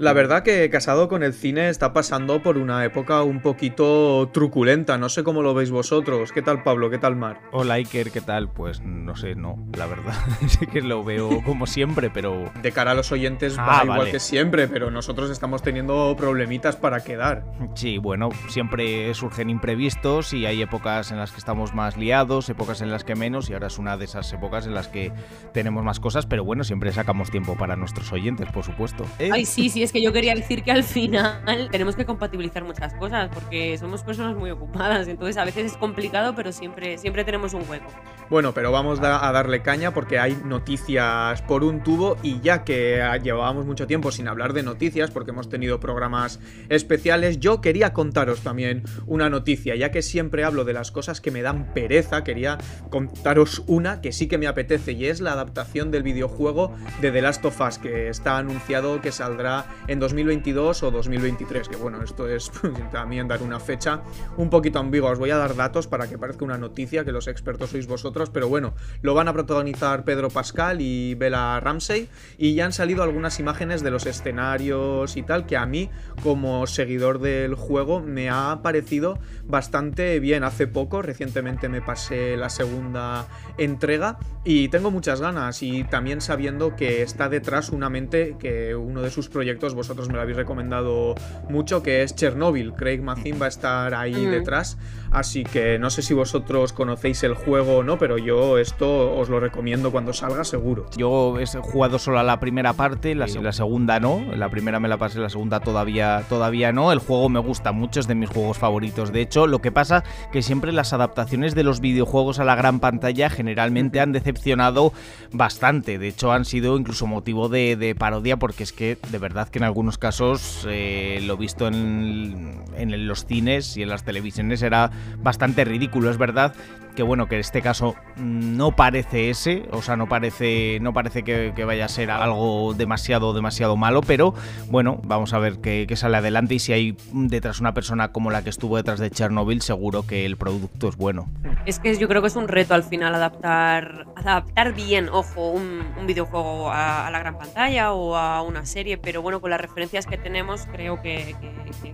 La verdad que Casado con el cine está pasando por una época un poquito truculenta. No sé cómo lo veis vosotros. ¿Qué tal Pablo? ¿Qué tal Mar? Hola Iker, ¿qué tal? Pues no sé, no, la verdad. sí que lo veo como siempre, pero... De cara a los oyentes Ah, va igual que siempre, pero nosotros estamos teniendo problemitas para quedar. Sí, bueno, siempre surgen imprevistos y hay épocas en las que estamos más liados, épocas en las que menos y ahora es una de esas épocas en las que tenemos más cosas, pero bueno, siempre sacamos tiempo para nuestros oyentes, por supuesto. Ay, sí, sí, es que yo quería decir que al final tenemos que compatibilizar muchas cosas porque somos personas muy ocupadas, entonces a veces es complicado, pero siempre, siempre tenemos un hueco. Bueno, pero vamos a darle caña porque hay noticias por un tubo y ya que llevábamos mucho tiempo sin hablar de noticias porque hemos tenido programas especiales, yo quería contaros también una noticia, ya que siempre hablo de las cosas que me dan pereza, quería contaros una que sí que me apetece y es la adaptación del videojuego de The Last of Us que está anunciado que saldrá en 2022 o 2023, que bueno, esto es también dar una fecha un poquito ambigua, os voy a dar datos para que parezca una noticia que los expertos sois vosotros, pero bueno, lo van a protagonizar Pedro Pascal y Bella Ramsey y ya han salido algunas imágenes de los escenarios y tal que a mí como seguidor del juego me ha parecido bastante bien. Hace poco, recientemente me pasé la segunda entrega y tengo muchas ganas y también sabiendo que está detrás una mente que uno de sus proyectos vosotros me lo habéis recomendado mucho que es Chernobyl. Craig Mazin va a estar ahí Mm. detrás, así que no sé si vosotros conocéis el juego o no, pero yo esto os lo recomiendo cuando salga seguro. Yo he jugado solo a la primera parte, la, la segunda no. La primera me la pasé, la segunda todavía, todavía no. El juego me gusta mucho, es de mis juegos favoritos. De hecho, lo que pasa que siempre las adaptaciones de los videojuegos a la gran pantalla generalmente han decepcionado bastante. De hecho, han sido incluso motivo de, de parodia porque es que de verdad que en algunos casos eh, lo visto en, en los cines y en las televisiones era bastante ridículo. Es verdad que bueno, que este caso no parece ese, o sea, no parece, no parece que, vaya a ser algo demasiado, demasiado malo, pero bueno, vamos a ver qué, sale adelante y si hay detrás una persona como la que estuvo detrás de Chernobyl, seguro que el producto es bueno. Es que yo creo que es un reto al final adaptar, adaptar bien, ojo, un, un videojuego a, a la gran pantalla o a una serie, pero bueno, con las referencias que tenemos creo que,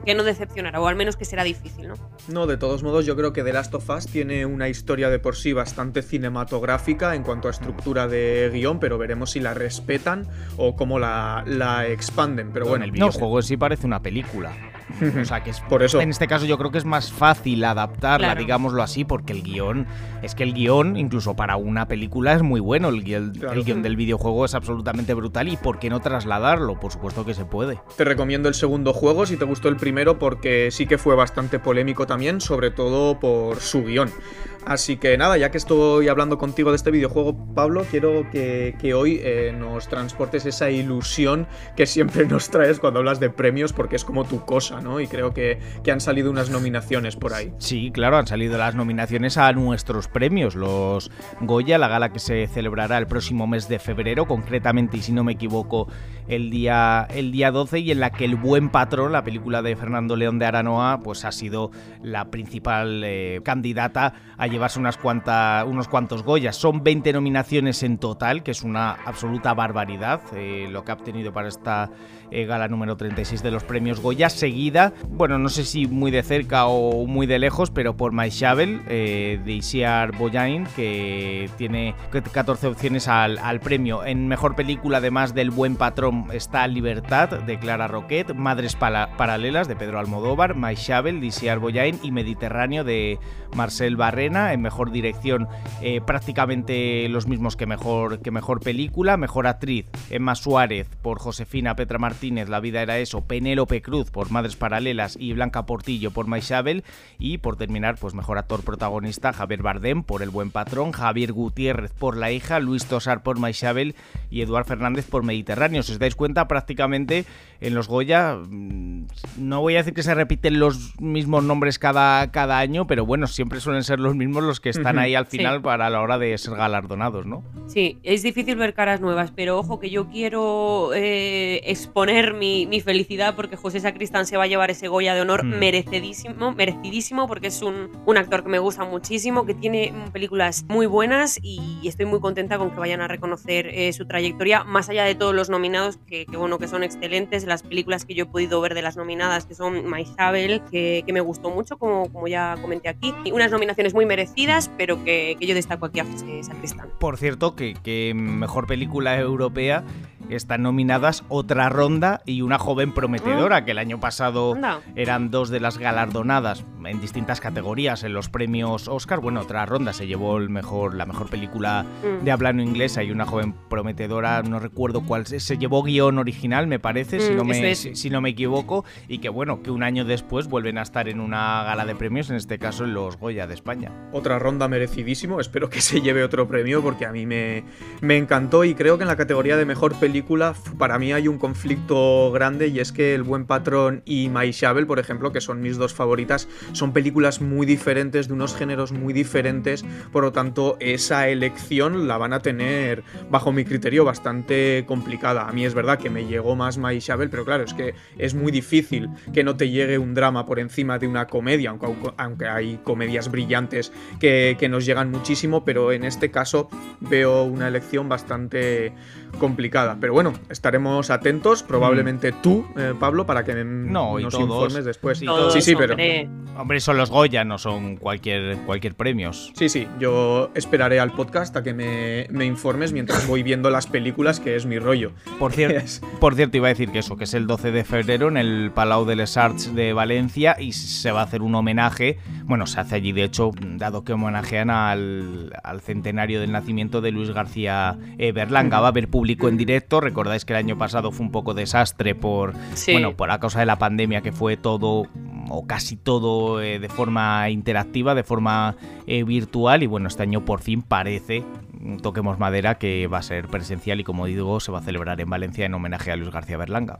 que- no decepcionará, o al menos que será difícil, ¿no? No, de todos modos, yo creo que The Last of Us tiene una historia de por sí bastante cinematográfica en cuanto a estructura de guion, pero veremos si la respetan o cómo la, la expanden. Pero bueno, el videojuego sí parece una película. O sea que es Por eso. En este caso yo creo que es más fácil adaptarla, Claro. digámoslo así, porque el guion, es que el guion, incluso para una película, es muy bueno. El guion, Claro. el guion del videojuego es absolutamente brutal. ¿Y por qué no trasladarlo? Por supuesto que se puede. Te recomiendo el segundo juego si te gustó el primero porque sí que fue bastante polémico también, sobre todo por su guion. Así que nada, ya que estoy hablando contigo de este videojuego, Pablo, quiero que, que hoy eh, nos transportes esa ilusión que siempre nos traes cuando hablas de premios porque es como tu cosa, ¿no? Y creo que, que han salido unas nominaciones por ahí. Sí, claro, han salido las nominaciones a nuestros premios, los Goya, la gala que se celebrará el próximo mes de febrero, concretamente, y si no me equivoco, el día, el día 12, y en la que El Buen Patrón, la película de Fernando León de Aranoa, pues ha sido la principal eh, candidata a llevarse unas cuantas, unos cuantos Goyas. Son 20 nominaciones en total, que es una absoluta barbaridad eh, lo que ha obtenido para esta eh, gala número 36 de los premios Goya, seguida, bueno, no sé si muy de cerca o muy de lejos, pero por My Shovel eh, de Isiar Boyain, que tiene 14 opciones al, al premio. En mejor película, además del Buen Patrón, está Libertad de Clara Roquet, Madres Paralelas de Pedro Almodóvar, My Shovel de Isiar Boyain y Mediterráneo de Marcel Barrena. En mejor dirección, eh, prácticamente los mismos que mejor, que mejor película. Mejor actriz, Emma Suárez por Josefina Petra Martínez, La vida era eso. Penélope Cruz por Madres Paralelas y Blanca Portillo por Maisabel. Y por terminar, pues mejor actor protagonista, Javier Bardem por El Buen Patrón, Javier Gutiérrez por La hija, Luis Tosar por Maisabel y Eduard Fernández por Mediterráneo. Si os dais cuenta, prácticamente en los Goya, mm, no voy a decir que se repiten los mismos nombres cada, cada año, pero bueno, siempre suelen ser los mismos los que están ahí al Sí. final para la hora de ser galardonados, ¿no? Sí, es difícil ver caras nuevas, pero ojo que yo quiero eh, exponer mi, mi felicidad porque José Sacristán se va a llevar ese Goya de honor mm. merecidísimo, merecidísimo, porque es un, un, actor que me gusta muchísimo, que tiene películas muy buenas y estoy muy contenta con que vayan a reconocer eh, su trayectoria, más allá de todos los nominados, que, bueno, que son excelentes, las películas que yo he podido ver de las nominadas, que son My que, que me gustó mucho, como, como ya comenté aquí, y unas nominaciones muy merecidas, pero que, que yo destaco aquí a Sacristán. Por cierto, que, que mejor película europea están nominadas Otra Ronda y Una Joven Prometedora, que el año pasado eran dos de las galardonadas en distintas categorías en los premios Oscar. Bueno, Otra Ronda se llevó el mejor, la mejor película mm. de habla no inglesa y Una Joven Prometedora, no recuerdo cuál, se llevó guion original, me parece, si, no mm, me, si, no me equivoco, y que bueno, que un año después vuelven a estar en una gala de premios, en este caso en los Goya de España. Otra ronda merecidísimo, espero que se lleve otro premio porque a mí me, me encantó y creo que en la categoría de mejor película para mí hay un conflicto grande y es que El Buen Patrón y My Shovel, por ejemplo, que son mis dos favoritas, son películas muy diferentes, de unos géneros muy diferentes, por lo tanto, esa elección la van a tener, bajo mi criterio, bastante complicada. A mí es verdad que me llegó más My Shovel, pero claro, es que es muy difícil que no te llegue un drama por encima de una comedia, aunque, aunque hay comedias brillantes que, que nos llegan muchísimo, pero en este caso veo una elección bastante complicada. Pero bueno, estaremos atentos, probablemente mm. tú, eh, Pablo, para que nos informes después. sí, sí, pero... Hombre. son los Goya, no son cualquier, cualquier premios. Sí, sí, yo esperaré al podcast a que me, informes mientras voy viendo las películas, que es mi rollo. Por cierto, por cierto, iba a decir que eso, que es el 12 de febrero en el Palau de les Arts de Valencia y se va a hacer un homenaje, bueno, se hace allí de hecho, dado que homenajean al, centenario del nacimiento de Luis García Berlanga, va a haber público en directo, recordáis que el año pasado fue un poco desastre por, bueno, por a causa de la pandemia que fue todo o casi todo eh, de forma interactiva, de forma eh, virtual y bueno, este año por fin parece, toquemos madera, que va a ser presencial y como digo, se va a celebrar en Valencia en homenaje a Luis García Berlanga.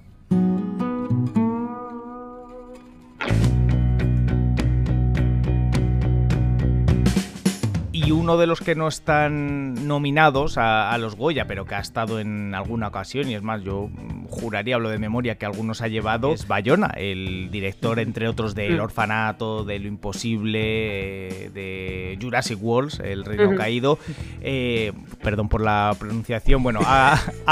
Uno de los que no están nominados a, los Goya, pero que ha estado en alguna ocasión, y es más, yo juraría, hablo de memoria, que algunos ha llevado, es Bayona, el director, entre otros, de El mm. Orfanato, de Lo Imposible, eh, de Jurassic World, El Reino Caído. Eh, perdón por la pronunciación, bueno,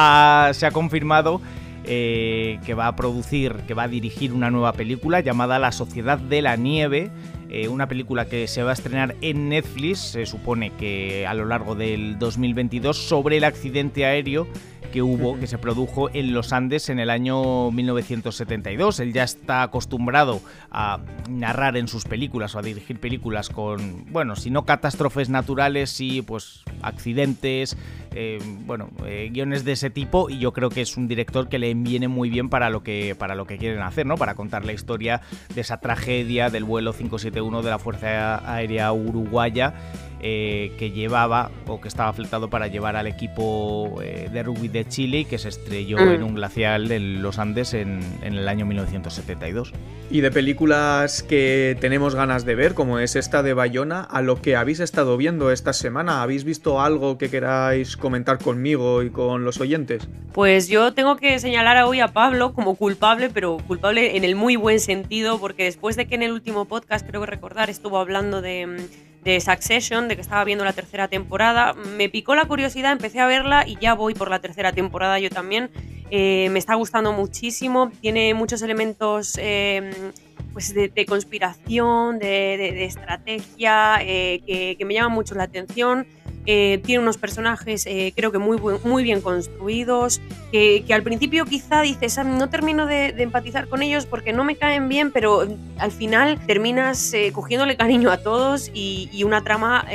se ha confirmado eh, que va a producir, que va a dirigir una nueva película llamada La Sociedad de la Nieve. Eh, una película que se va a estrenar en Netflix, se supone que a lo largo del 2022, sobre el accidente aéreo que hubo, que se produjo en los Andes en el año 1972. Él ya está acostumbrado a narrar en sus películas o a dirigir películas con, bueno, si no catástrofes naturales, sí, pues accidentes, eh, bueno, eh, guiones de ese tipo y yo creo que es un director que le viene muy bien para lo que para lo que quieren hacer, ¿no? Para contar la historia de esa tragedia del vuelo 571 de la Fuerza Aérea Uruguaya eh, que llevaba o que estaba fletado para llevar al equipo eh, de rugby de Chile y que se estrelló en mm. un glacial en los Andes en, el año 1972. Y de películas que tenemos ganas de ver, como es esta de Bayona, a lo que habéis estado viendo esta semana, ¿habéis visto algo que queráis comentar conmigo y con los oyentes? Pues yo tengo que señalar hoy a Pablo como culpable, pero culpable en el muy buen sentido, porque después de que en el último podcast, creo que recordar, estuvo hablando de de Succession, de que estaba viendo la tercera temporada. Me picó la curiosidad, empecé a verla y ya voy por la tercera temporada yo también. Eh, me está gustando muchísimo, tiene muchos elementos em, pues de, conspiración, de, estrategia, eh, que, que, me llaman mucho la atención. Eh, tiene unos personajes eh, creo que muy, muy bien construidos, que, al principio quizá dices, ah, no termino de, empatizar con ellos porque no me caen bien, pero al final terminas eh, cogiéndole cariño a todos y, una trama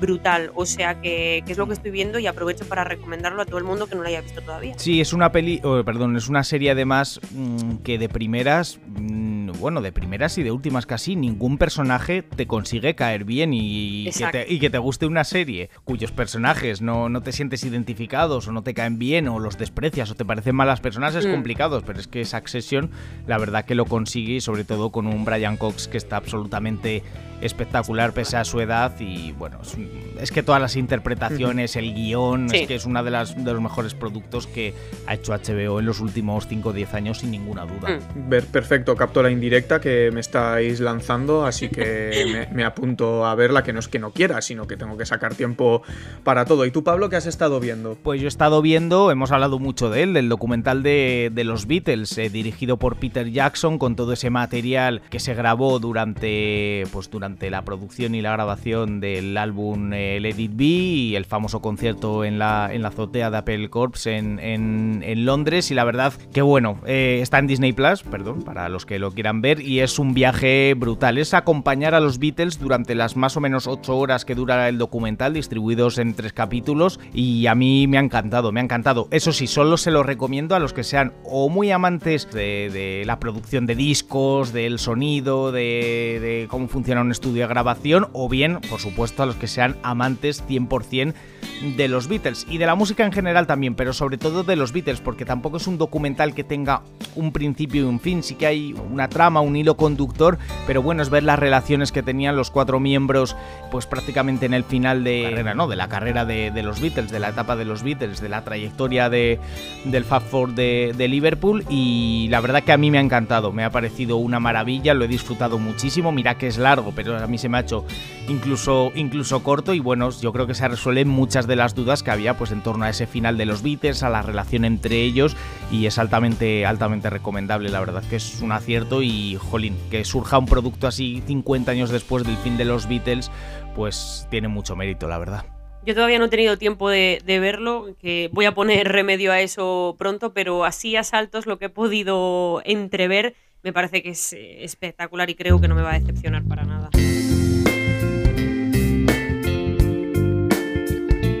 brutal. O sea que, es lo que estoy viendo y aprovecho para recomendarlo a todo el mundo que no lo haya visto todavía. Sí, es una peli, perdón, es una serie además mm, que de primeras... Mm, bueno, de primeras y de últimas casi, ningún personaje te consigue caer bien y, que te, guste una serie cuyos personajes no, no, te sientes identificados o no te caen bien o los desprecias o te parecen malas personas es mm. complicado, pero es que esa Succession la verdad que lo consigue sobre todo con un Brian Cox que está absolutamente espectacular pese a su edad y bueno, es, que todas las interpretaciones, el guion, es que es uno de, las, de los mejores productos que ha hecho HBO en los últimos 5 o 10 años sin ninguna duda. Mm. Ver, perfecto, capto la indirecta que me estáis lanzando, así que me, apunto a verla, que no es que no quiera, sino que tengo que sacar tiempo para todo. ¿Y tú, Pablo, qué has estado viendo? Pues yo he estado viendo, hemos hablado mucho de él, del documental de, de los Beatles, eh, dirigido por Peter Jackson, con todo ese material que se grabó durante, pues, durante la producción y la grabación del álbum eh, Let It Be y el famoso concierto en la, en la azotea de Apple Corps en, en, Londres. Y la verdad que bueno, eh, está en Disney Plus, perdón, para los que lo quieran ver, y es un viaje brutal. Es acompañar a los Beatles durante las más o menos 8 horas que dura el documental, distribuidos en tres capítulos, y a mí me ha encantado, me ha encantado. Eso sí, solo se lo recomiendo a los que sean o muy amantes de, de la producción de discos, del sonido, de, de cómo funciona un estudio de grabación o bien, por supuesto, a los que sean amantes 100% de los Beatles y de la música en general también, pero sobre todo de los Beatles, porque tampoco es un documental que tenga un principio y un fin, sí que hay una trama, un hilo conductor, pero bueno, es ver las relaciones que tenían los cuatro miembros, pues prácticamente en el final de carrera, ¿no? De la carrera de, los Beatles, de la etapa de los Beatles, de la trayectoria de, del Fab Four de, de Liverpool y la verdad que a mí me ha encantado, me ha parecido una maravilla, lo he disfrutado muchísimo, mira que es largo, pero a mí se me ha hecho incluso, incluso corto y bueno, yo creo que se resuelven muchas de las dudas que había pues en torno a ese final de los Beatles, a la relación entre ellos y es altamente, altamente recomendable, la verdad que es un acierto y jolín, que surja un producto así 50 años después del fin de los Beatles, pues tiene mucho mérito, la verdad. Yo todavía no he tenido tiempo de, de, verlo, que voy a poner remedio a eso pronto, pero así a saltos lo que he podido entrever me parece que es eh, espectacular y creo que no me va a decepcionar para nada.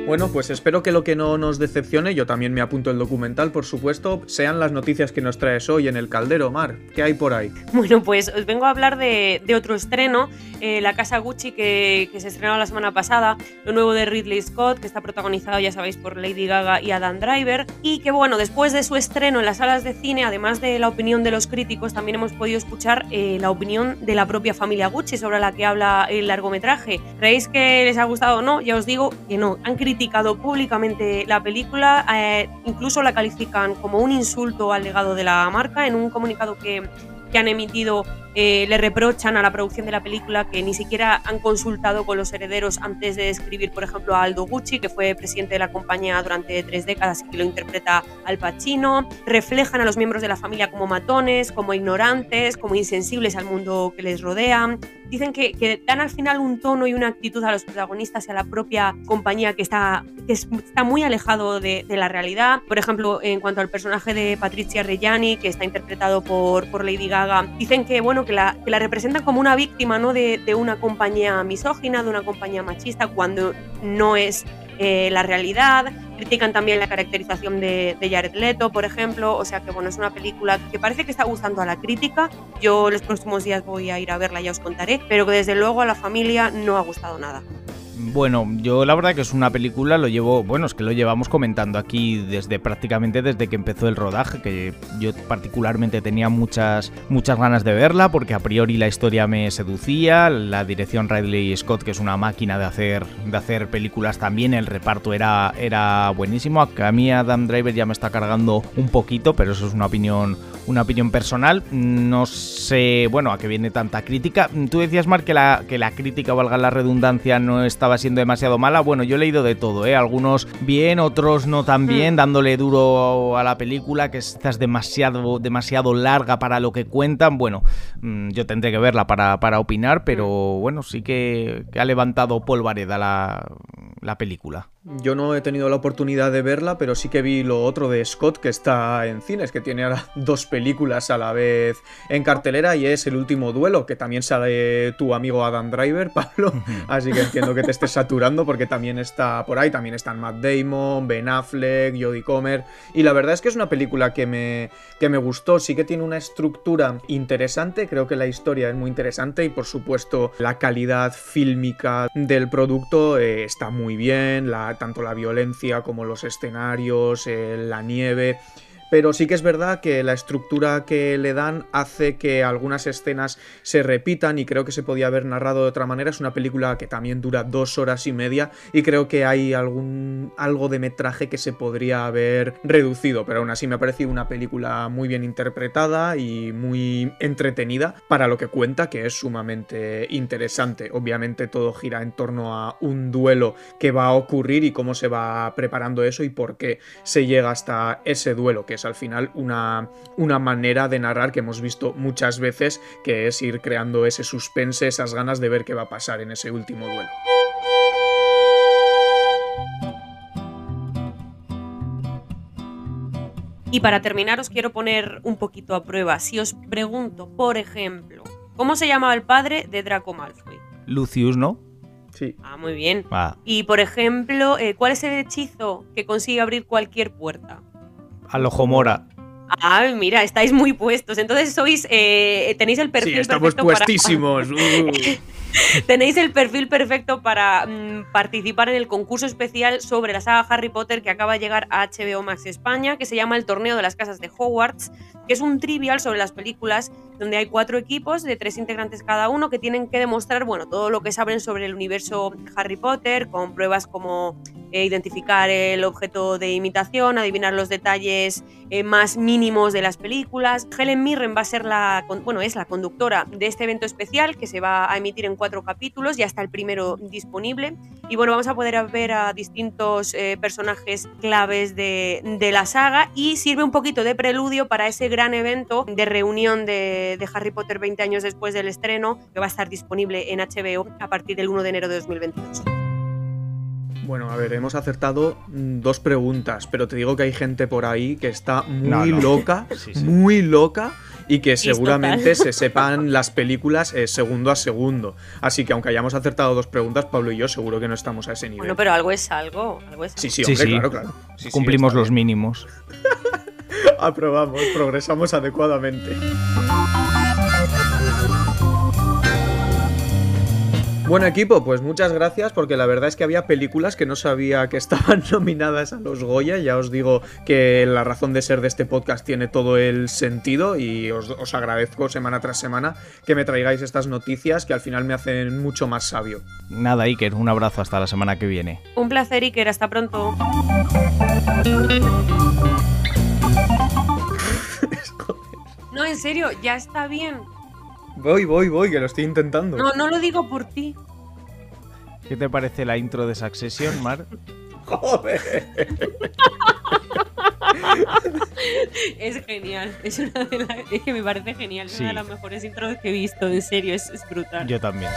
Bueno, pues espero que lo que no nos decepcione, yo también me apunto el documental, por supuesto, sean las noticias que nos traes hoy en el Caldero, Mar. ¿Qué hay por ahí? Bueno, pues os vengo a hablar de, otro estreno, eh, La Casa Gucci, que, se estrenó la semana pasada, lo nuevo de Ridley Scott, que está protagonizado, ya sabéis, por Lady Gaga y Adam Driver, y que bueno, después de su estreno en las salas de cine, además de la opinión de los críticos, también hemos podido escuchar eh, la opinión de la propia familia Gucci sobre la que habla el largometraje. ¿Creéis que les ha gustado o no? Ya os digo que no, han criticado criticado públicamente la película, eh, incluso la califican como un insulto al legado de la marca en un comunicado que, que han emitido eh, le reprochan a la producción de la película que ni siquiera han consultado con los herederos antes de escribir, por ejemplo, a Aldo Gucci, que fue presidente de la compañía durante tres décadas y que lo interpreta Al Pacino. Reflejan a los miembros de la familia como matones, como ignorantes, como insensibles al mundo que les rodea. Dicen que, dan al final un tono y una actitud a los protagonistas y a la propia compañía que está, que está muy alejado de, la realidad. Por ejemplo, en cuanto al personaje de Patricia Reggiani, que está interpretado por, por Lady Gaga, dicen que, bueno, que la, representan como una víctima ¿no? de, de, una compañía misógina, de una compañía machista, cuando no es eh, la realidad. Critican también la caracterización de, de, Jared Leto, por ejemplo. O sea que bueno, es una película que parece que está gustando a la crítica. Yo los próximos días voy a ir a verla, ya os contaré. Pero que desde luego a la familia no ha gustado nada. Bueno, yo la verdad que es una película, lo llevo, bueno, es que lo llevamos comentando aquí desde prácticamente desde que empezó el rodaje, que yo particularmente tenía muchas, muchas ganas de verla, porque a priori la historia me seducía, la dirección Ridley Scott, que es una máquina de hacer, de hacer películas también, el reparto era, era buenísimo. A mí Adam Driver ya me está cargando un poquito, pero eso es una opinión, una opinión personal. No sé, bueno, a qué viene tanta crítica. Tú decías, Mark, que la, que la crítica, valga la redundancia, no estaba siendo demasiado mala. Bueno, yo he leído de todo, ¿eh? Algunos bien, otros no tan bien, hmm. dándole duro a la película, que es demasiado, demasiado larga para lo que cuentan. Bueno, mm, yo tendré que verla para, para opinar, pero hmm. bueno, sí que, ha levantado polvareda la, la película. Yo no he tenido la oportunidad de verla, pero sí que vi lo otro de Scott que está en cines, que tiene ahora dos películas a la vez en cartelera y es El último duelo, que también sale tu amigo Adam Driver, Pablo. Así que entiendo que te estés saturando porque también está por ahí, también están Matt Damon, Ben Affleck, Jodie Comer. Y la verdad es que es una película que me, que me gustó, sí que tiene una estructura interesante, creo que la historia es muy interesante y por supuesto la calidad fílmica del producto eh, está muy bien, la tanto la violencia como los escenarios, eh, la nieve. Pero sí que es verdad que la estructura que le dan hace que algunas escenas se repitan y creo que se podía haber narrado de otra manera. Es una película que también dura dos horas y media y creo que hay algún algo de metraje que se podría haber reducido, pero aún así me ha parecido una película muy bien interpretada y muy entretenida para lo que cuenta, que es sumamente interesante. Obviamente todo gira en torno a un duelo que va a ocurrir y cómo se va preparando eso y por qué se llega hasta ese duelo, que es al final una, una manera de narrar que hemos visto muchas veces, que es ir creando ese suspense, esas ganas de ver qué va a pasar en ese último duelo. Y para terminar os quiero poner un poquito a prueba. Si os pregunto, por ejemplo, ¿cómo se llamaba el padre de Draco Malfoy? Lucius, ¿no? Sí. Ah, muy bien. Ah, Y por ejemplo, eh, ¿cuál es el hechizo que consigue abrir cualquier puerta? Al ojo mora. Ah, mira, estáis muy puestos. Entonces sois, eh, tenéis el perfil Sí, estamos perfecto para- puestísimos. Uh. Tenéis el perfil perfecto para mm, participar en el concurso especial sobre la saga Harry Potter que acaba de llegar a HBO Max España, que se llama El Torneo de las Casas de Hogwarts, que es un trivial sobre las películas donde hay cuatro equipos de tres integrantes cada uno que tienen que demostrar bueno, todo lo que saben sobre el universo Harry Potter, con pruebas como eh, identificar el objeto de imitación, adivinar los detalles eh, más mínimos de las películas. Helen Mirren va a ser la, bueno, es la conductora de este evento especial que se va a emitir en cuatro capítulos, ya está el primero disponible. Y bueno, vamos a poder ver a distintos eh, personajes claves de, de la saga y sirve un poquito de preludio para ese gran evento de reunión de, de Harry Potter 20 años después del estreno, que va a estar disponible en HBO a partir del 1 de enero de 2022. Bueno, a ver, hemos acertado mm, dos preguntas, pero te digo que hay gente por ahí que está muy No, no. loca, Sí, sí. muy loca y que seguramente se sepan las películas eh, segundo a segundo. Así que aunque hayamos acertado dos preguntas, Pablo y yo seguro que no estamos a ese nivel. Bueno, pero algo es algo, algo es Sí, sí, Sí, hombre, sí. claro, claro. Sí, sí, Cumplimos los bien. mínimos. Aprobamos, progresamos adecuadamente. Bueno equipo, pues muchas gracias porque la verdad es que había películas que no sabía que estaban nominadas a los Goya. Ya os digo que la razón de ser de este podcast tiene todo el sentido y os, os agradezco semana tras semana que me traigáis estas noticias que al final me hacen mucho más sabio. Nada, Iker, un abrazo hasta la semana que viene. Un placer, Iker, hasta pronto. No, en serio, ya está bien. Voy, voy, voy, que lo estoy intentando. No, no lo digo por ti. ¿Qué te parece la intro de Succession, Mar? Joder. Es genial. Es una de las. Es que me parece genial. Es Sí. una de las mejores intros que he visto. En serio, es, es brutal. Yo también.